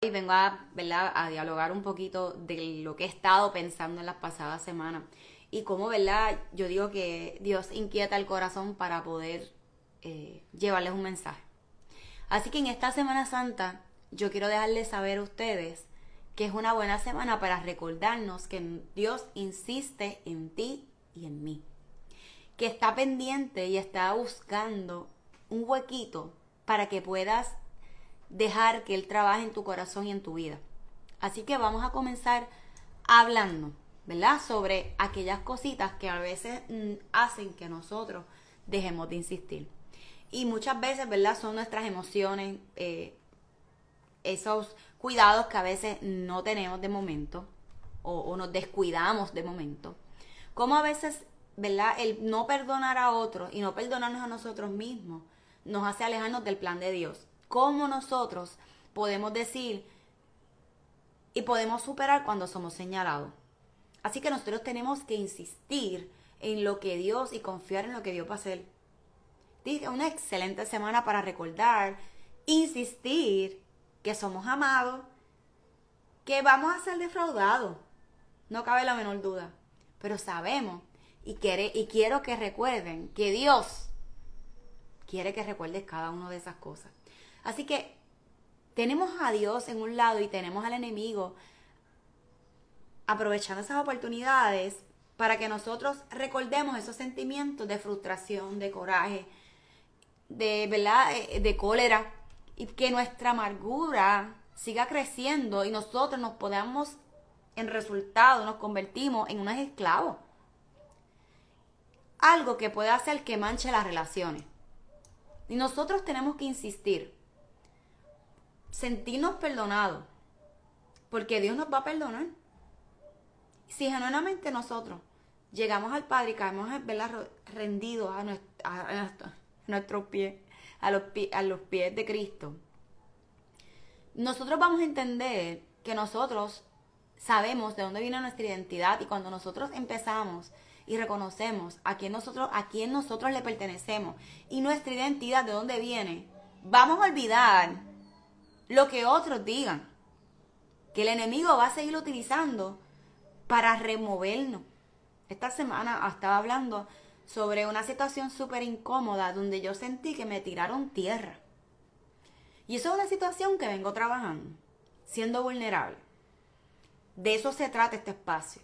Hoy vengo a, ¿verdad? a dialogar un poquito de lo que he estado pensando en las pasadas semanas y cómo, ¿verdad? Yo digo que Dios inquieta el corazón para poder eh, llevarles un mensaje. Así que en esta Semana Santa yo quiero dejarles saber a ustedes que es una buena semana para recordarnos que Dios insiste en ti y en mí. Que está pendiente y está buscando un huequito para que puedas dejar que Él trabaje en tu corazón y en tu vida. Así que vamos a comenzar hablando, ¿verdad? Sobre aquellas cositas que a veces mm, hacen que nosotros dejemos de insistir. Y muchas veces, ¿verdad? Son nuestras emociones, eh, esos cuidados que a veces no tenemos de momento o, o nos descuidamos de momento. Como a veces, ¿verdad? El no perdonar a otros y no perdonarnos a nosotros mismos nos hace alejarnos del plan de Dios cómo nosotros podemos decir y podemos superar cuando somos señalados. Así que nosotros tenemos que insistir en lo que Dios y confiar en lo que Dios va a hacer. Una excelente semana para recordar, insistir que somos amados, que vamos a ser defraudados. No cabe la menor duda. Pero sabemos y, quiere, y quiero que recuerden que Dios quiere que recuerdes cada una de esas cosas. Así que tenemos a Dios en un lado y tenemos al enemigo aprovechando esas oportunidades para que nosotros recordemos esos sentimientos de frustración, de coraje, de, ¿verdad? Eh, de cólera y que nuestra amargura siga creciendo y nosotros nos podamos en resultado nos convertimos en unos esclavos. Algo que puede hacer que manche las relaciones. Y nosotros tenemos que insistir sentirnos perdonados, porque Dios nos va a perdonar. Si genuinamente nosotros llegamos al Padre y caemos rendidos a, nuestros pies, a los, a los pies de Cristo, nosotros vamos a entender que nosotros sabemos de dónde viene nuestra identidad y cuando nosotros empezamos y reconocemos a quién nosotros, a quién nosotros le pertenecemos y nuestra identidad de dónde viene, vamos a olvidar lo que otros digan. Que el enemigo va a seguir utilizando para removernos. Esta semana estaba hablando sobre una situación súper incómoda donde yo sentí que me tiraron tierra. Y eso es una situación que vengo trabajando, siendo vulnerable. De eso se trata este espacio,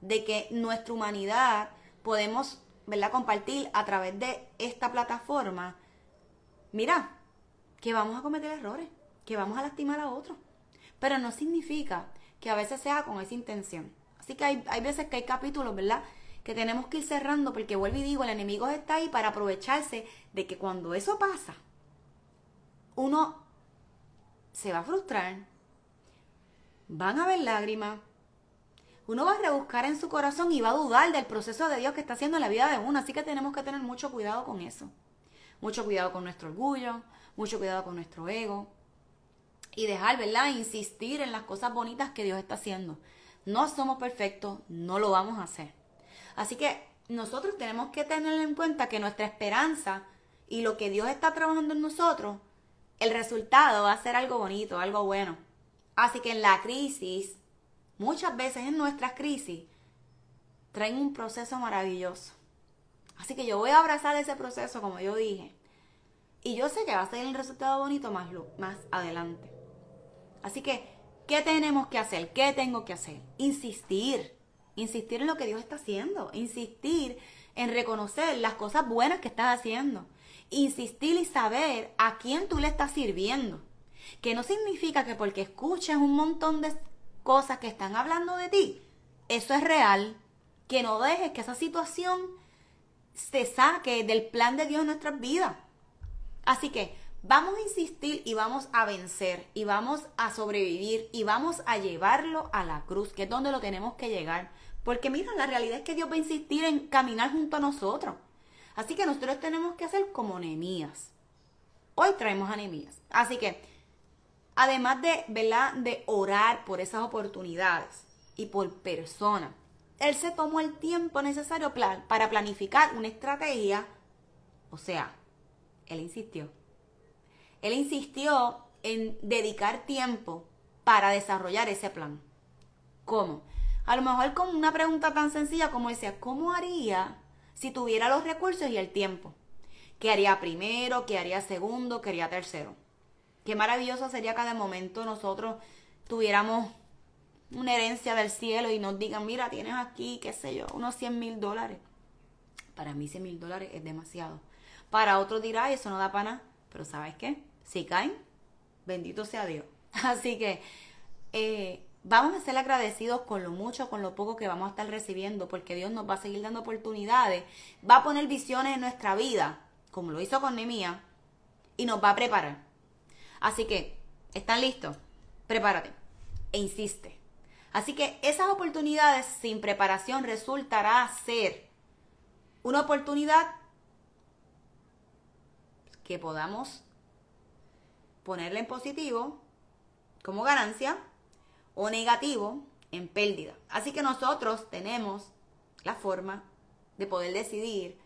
de que nuestra humanidad podemos ¿verdad? compartir a través de esta plataforma. Mira, que vamos a cometer errores, que vamos a lastimar a otro. Pero no significa que a veces sea con esa intención. Así que hay, hay veces que hay capítulos, ¿verdad? Que tenemos que ir cerrando porque vuelvo y digo, el enemigo está ahí para aprovecharse de que cuando eso pasa, uno se va a frustrar, van a haber lágrimas, uno va a rebuscar en su corazón y va a dudar del proceso de Dios que está haciendo en la vida de uno. Así que tenemos que tener mucho cuidado con eso. Mucho cuidado con nuestro orgullo, mucho cuidado con nuestro ego, y dejar, ¿verdad? Insistir en las cosas bonitas que Dios está haciendo. No somos perfectos, no lo vamos a hacer. Así que nosotros tenemos que tener en cuenta que nuestra esperanza y lo que Dios está trabajando en nosotros, el resultado va a ser algo bonito, algo bueno. Así que en la crisis, muchas veces en nuestras crisis, traen un proceso maravilloso. Así que yo voy a abrazar ese proceso, como yo dije. Y yo sé que va a ser el resultado bonito más, más adelante. Así que, ¿qué tenemos que hacer? ¿Qué tengo que hacer? Insistir. Insistir en lo que Dios está haciendo. Insistir en reconocer las cosas buenas que estás haciendo. Insistir y saber a quién tú le estás sirviendo. Que no significa que porque escuches un montón de cosas que están hablando de ti, eso es real. Que no dejes que esa situación se saque del plan de Dios en nuestras vidas. Así que Vamos a insistir y vamos a vencer y vamos a sobrevivir y vamos a llevarlo a la cruz, que es donde lo tenemos que llegar. Porque mira, la realidad es que Dios va a insistir en caminar junto a nosotros. Así que nosotros tenemos que hacer como Nehemías. Hoy traemos a. Así que, además de, ¿verdad? de orar por esas oportunidades y por personas, él se tomó el tiempo necesario para planificar una estrategia. O sea, él insistió él insistió en dedicar tiempo para desarrollar ese plan. ¿Cómo? A lo mejor con una pregunta tan sencilla como decía, ¿cómo haría si tuviera los recursos y el tiempo? ¿Qué haría primero? ¿Qué haría segundo? ¿Qué haría tercero? Qué maravilloso sería que de momento nosotros tuviéramos una herencia del cielo y nos digan, mira, tienes aquí, qué sé yo, unos 100 mil dólares. Para mí 100 mil dólares es demasiado. Para otros dirá, eso no da para nada. Pero ¿sabes qué? Si caen, bendito sea Dios. Así que eh, vamos a ser agradecidos con lo mucho, con lo poco que vamos a estar recibiendo, porque Dios nos va a seguir dando oportunidades. Va a poner visiones en nuestra vida, como lo hizo con Nemía, y nos va a preparar. Así que, ¿están listos? Prepárate e insiste. Así que esas oportunidades sin preparación resultará ser una oportunidad que podamos ponerle en positivo como ganancia o negativo en pérdida. Así que nosotros tenemos la forma de poder decidir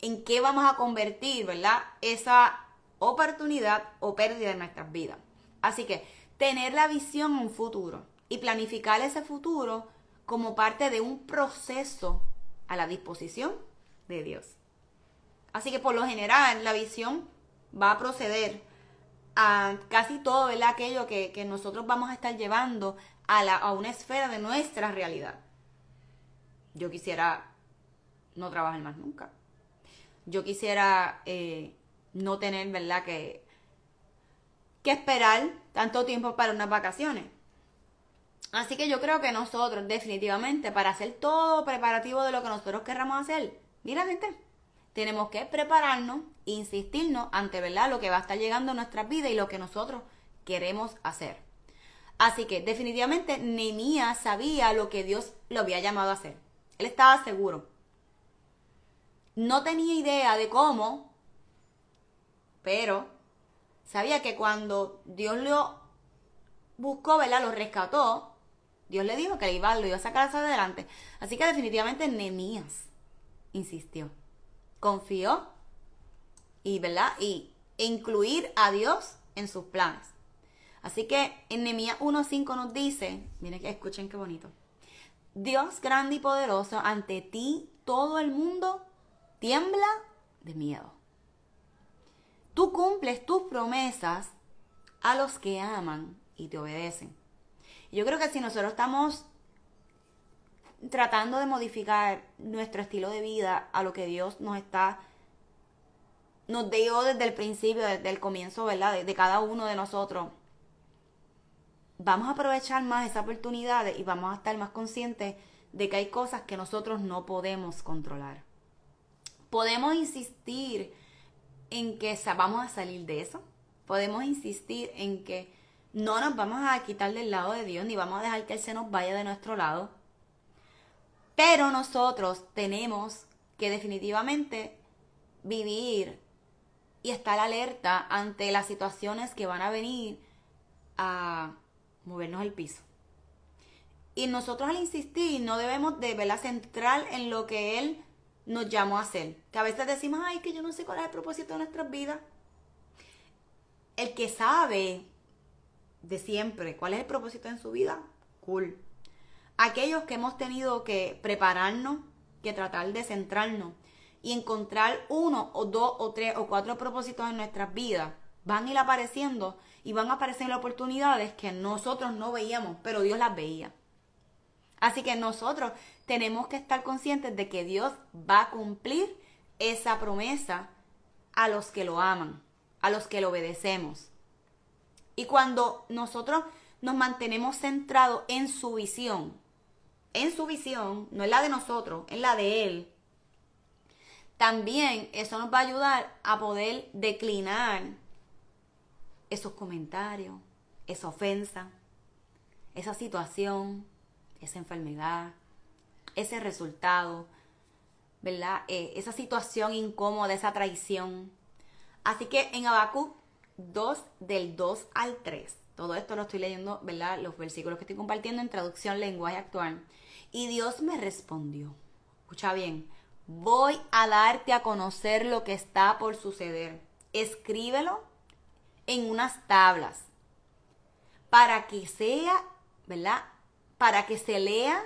en qué vamos a convertir, ¿verdad? Esa oportunidad o pérdida en nuestras vidas. Así que tener la visión en un futuro y planificar ese futuro como parte de un proceso a la disposición de Dios. Así que por lo general la visión va a proceder a casi todo aquello que, que, nosotros vamos a estar llevando a, la, a una esfera de nuestra realidad. Yo quisiera no trabajar más nunca. Yo quisiera eh, no tener, ¿verdad?, que, que esperar tanto tiempo para unas vacaciones. Así que yo creo que nosotros, definitivamente, para hacer todo preparativo de lo que nosotros querramos hacer, mira, gente, tenemos que prepararnos, insistirnos ante ¿verdad? lo que va a estar llegando a nuestras vidas y lo que nosotros queremos hacer. Así que definitivamente Nehemías sabía lo que Dios lo había llamado a hacer. Él estaba seguro. No tenía idea de cómo, pero sabía que cuando Dios lo buscó, ¿verdad? Lo rescató, Dios le dijo que iba, lo iba a sacar hacia adelante. Así que definitivamente Nehemías insistió confió y, ¿verdad? Y incluir a Dios en sus planes. Así que en Nehemías 1.5 nos dice, miren que escuchen qué bonito. Dios grande y poderoso, ante ti todo el mundo tiembla de miedo. Tú cumples tus promesas a los que aman y te obedecen. Yo creo que si nosotros estamos tratando de modificar nuestro estilo de vida a lo que Dios nos está nos dio desde el principio, desde el comienzo, ¿verdad? De, cada uno de nosotros. Vamos a aprovechar más esas oportunidades y vamos a estar más conscientes de que hay cosas que nosotros no podemos controlar. Podemos insistir en que vamos a salir de eso. Podemos insistir en que no nos vamos a quitar del lado de Dios ni vamos a dejar que Él se nos vaya de nuestro lado. Pero nosotros tenemos que definitivamente vivir y estar alerta ante las situaciones que van a venir a movernos el piso. Y nosotros al insistir no debemos de verla central en lo que Él nos llamó a hacer. Que a veces decimos, ay, que yo no sé cuál es el propósito de nuestras vidas. El que sabe de siempre cuál es el propósito en su vida, cool aquellos que hemos tenido que prepararnos, que tratar de centrarnos y encontrar uno o dos o tres o cuatro propósitos en nuestras vidas, van a ir apareciendo y van a aparecer oportunidades que nosotros no veíamos, pero Dios las veía. Así que nosotros tenemos que estar conscientes de que Dios va a cumplir esa promesa a los que lo aman, a los que lo obedecemos. Y cuando nosotros nos mantenemos centrados en su visión, en su visión, no es la de nosotros, es la de Él, también eso nos va a ayudar a poder declinar esos comentarios, esa ofensa, esa situación, esa enfermedad, ese resultado, ¿verdad? Eh, esa situación incómoda, esa traición. Así que en Habacuc 2, del 2 al 3, todo esto lo estoy leyendo, ¿verdad? Los versículos que estoy compartiendo en traducción lenguaje actual. Y Dios me respondió, escucha bien, voy a darte a conocer lo que está por suceder. Escríbelo en unas tablas para que sea, ¿verdad? Para que se lea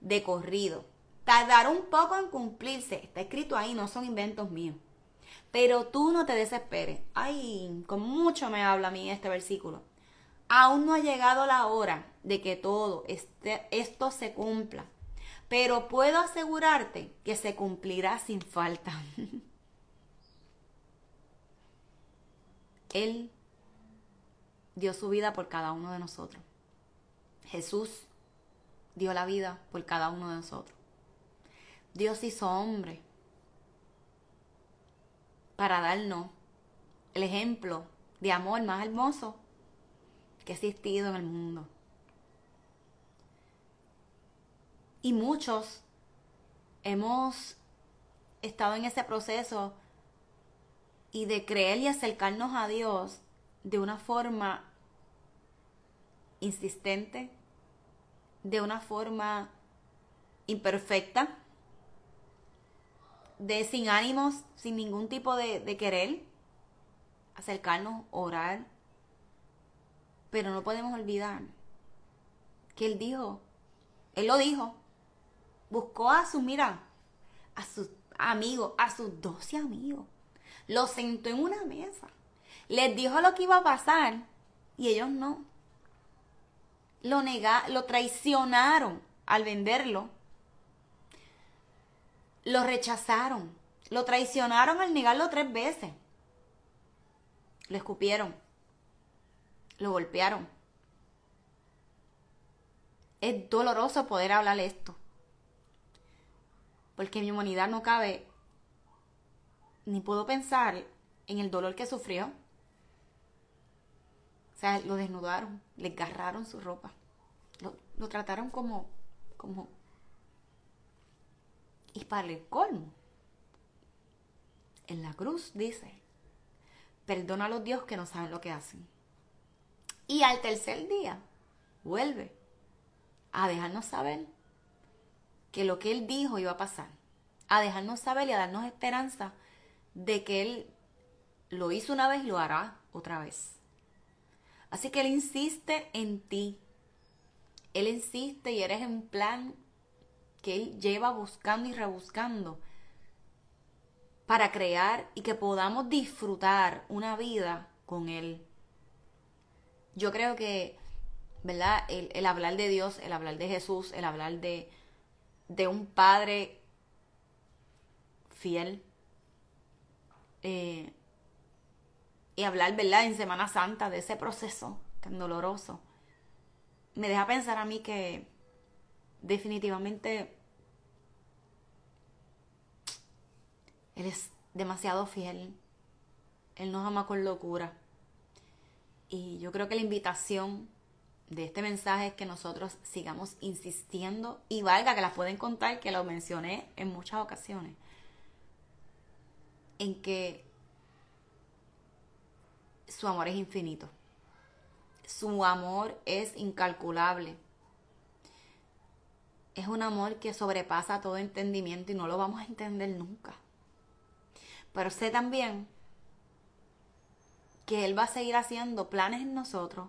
de corrido. Tardar un poco en cumplirse. Está escrito ahí, no son inventos míos. Pero tú no te desesperes. Ay, con mucho me habla a mí este versículo. Aún no ha llegado la hora de que todo este, esto se cumpla. Pero puedo asegurarte que se cumplirá sin falta. Él dio su vida por cada uno de nosotros. Jesús dio la vida por cada uno de nosotros. Dios hizo hombre para darnos el ejemplo de amor más hermoso que ha existido en el mundo. Y muchos hemos estado en ese proceso y de creer y acercarnos a Dios de una forma insistente, de una forma imperfecta, de sin ánimos, sin ningún tipo de, de querer, acercarnos, orar. Pero no podemos olvidar que Él dijo, Él lo dijo, buscó a su, mira, a sus amigos, a sus doce amigos, los sentó en una mesa, les dijo lo que iba a pasar y ellos no. Lo, nega, lo traicionaron al venderlo lo rechazaron, lo traicionaron al negarlo tres veces. Lo escupieron, lo golpearon. Es doloroso poder hablar esto, porque mi humanidad no cabe, ni puedo pensar en el dolor que sufrió. O sea, lo desnudaron, le agarraron su ropa, lo, lo trataron como, como y para el colmo, en la cruz dice, perdona a los dios que no saben lo que hacen. Y al tercer día, vuelve a dejarnos saber que lo que Él dijo iba a pasar. A dejarnos saber y a darnos esperanza de que Él lo hizo una vez y lo hará otra vez. Así que Él insiste en ti. Él insiste y eres en plan que Él lleva buscando y rebuscando para crear y que podamos disfrutar una vida con Él. Yo creo que, ¿verdad? El, hablar de Dios, el hablar de Jesús, el hablar de, de un Padre fiel, eh, y hablar, ¿verdad? En Semana Santa de ese proceso tan doloroso, me deja pensar a mí que definitivamente Él es demasiado fiel. Él nos ama con locura. Y yo creo que la invitación de este mensaje es que nosotros sigamos insistiendo y valga que las pueden contar, que lo mencioné en muchas ocasiones, en que su amor es infinito. Su amor es incalculable es un amor que sobrepasa todo entendimiento y no lo vamos a entender nunca. Pero sé también que Él va a seguir haciendo planes en nosotros,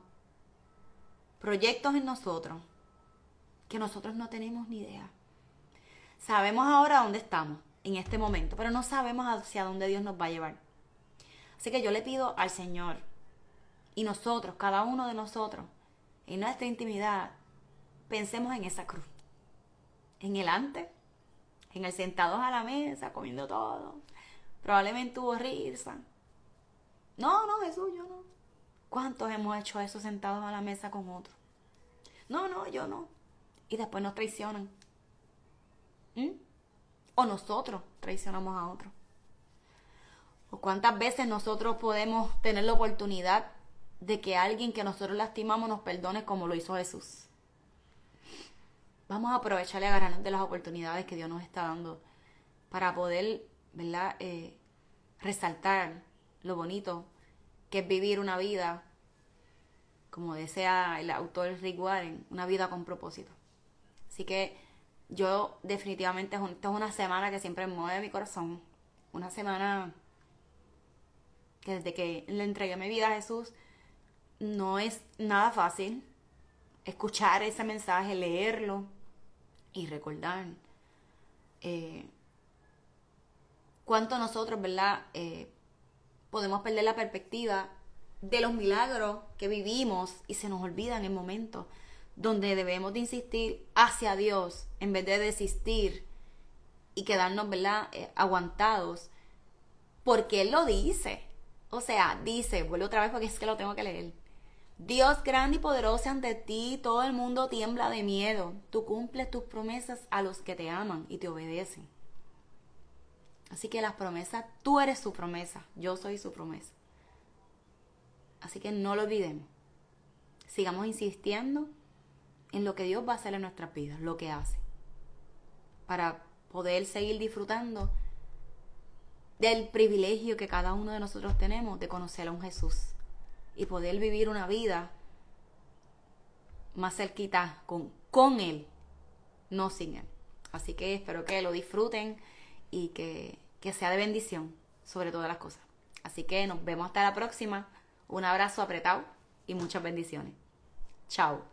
proyectos en nosotros, que nosotros no tenemos ni idea. Sabemos ahora dónde estamos en este momento, pero no sabemos hacia dónde Dios nos va a llevar. Así que yo le pido al Señor y nosotros, cada uno de nosotros, en nuestra intimidad, pensemos en esa cruz en el antes, en el sentados a la mesa, comiendo todo. Probablemente hubo risa. No, no, Jesús, yo no. ¿Cuántos hemos hecho eso sentados a la mesa con otros? No, no, yo no. Y después nos traicionan. ¿Mm? O nosotros traicionamos a otros. O cuántas veces nosotros podemos tener la oportunidad de que alguien que nosotros lastimamos nos perdone como lo hizo Jesús. Vamos a aprovechar y agarrarnos de las oportunidades que Dios nos está dando para poder, ¿verdad? Eh, resaltar lo bonito que es vivir una vida, como desea el autor Rick Warren, una vida con propósito. Así que yo definitivamente, esta es una semana que siempre mueve mi corazón. Una semana que desde que le entregué mi vida a Jesús, no es nada fácil escuchar ese mensaje, leerlo y recordar eh, cuánto nosotros, ¿verdad? Eh, podemos perder la perspectiva de los milagros que vivimos y se nos olvida en el momento donde debemos de insistir hacia Dios en vez de desistir y quedarnos, ¿verdad? Eh, aguantados porque Él lo dice. O sea, dice, vuelvo otra vez porque es que lo tengo que leer. Dios grande y poderoso ante ti, todo el mundo tiembla de miedo. Tú cumples tus promesas a los que te aman y te obedecen. Así que las promesas, tú eres su promesa, yo soy su promesa. Así que no lo olvidemos. Sigamos insistiendo en lo que Dios va a hacer en nuestras vidas, lo que hace, para poder seguir disfrutando del privilegio que cada uno de nosotros tenemos de conocer a un Jesús y poder vivir una vida más cerquita con, con Él, no sin Él. Así que espero que lo disfruten y que, que sea de bendición sobre todas las cosas. Así que nos vemos hasta la próxima. Un abrazo apretado y muchas bendiciones. Chao.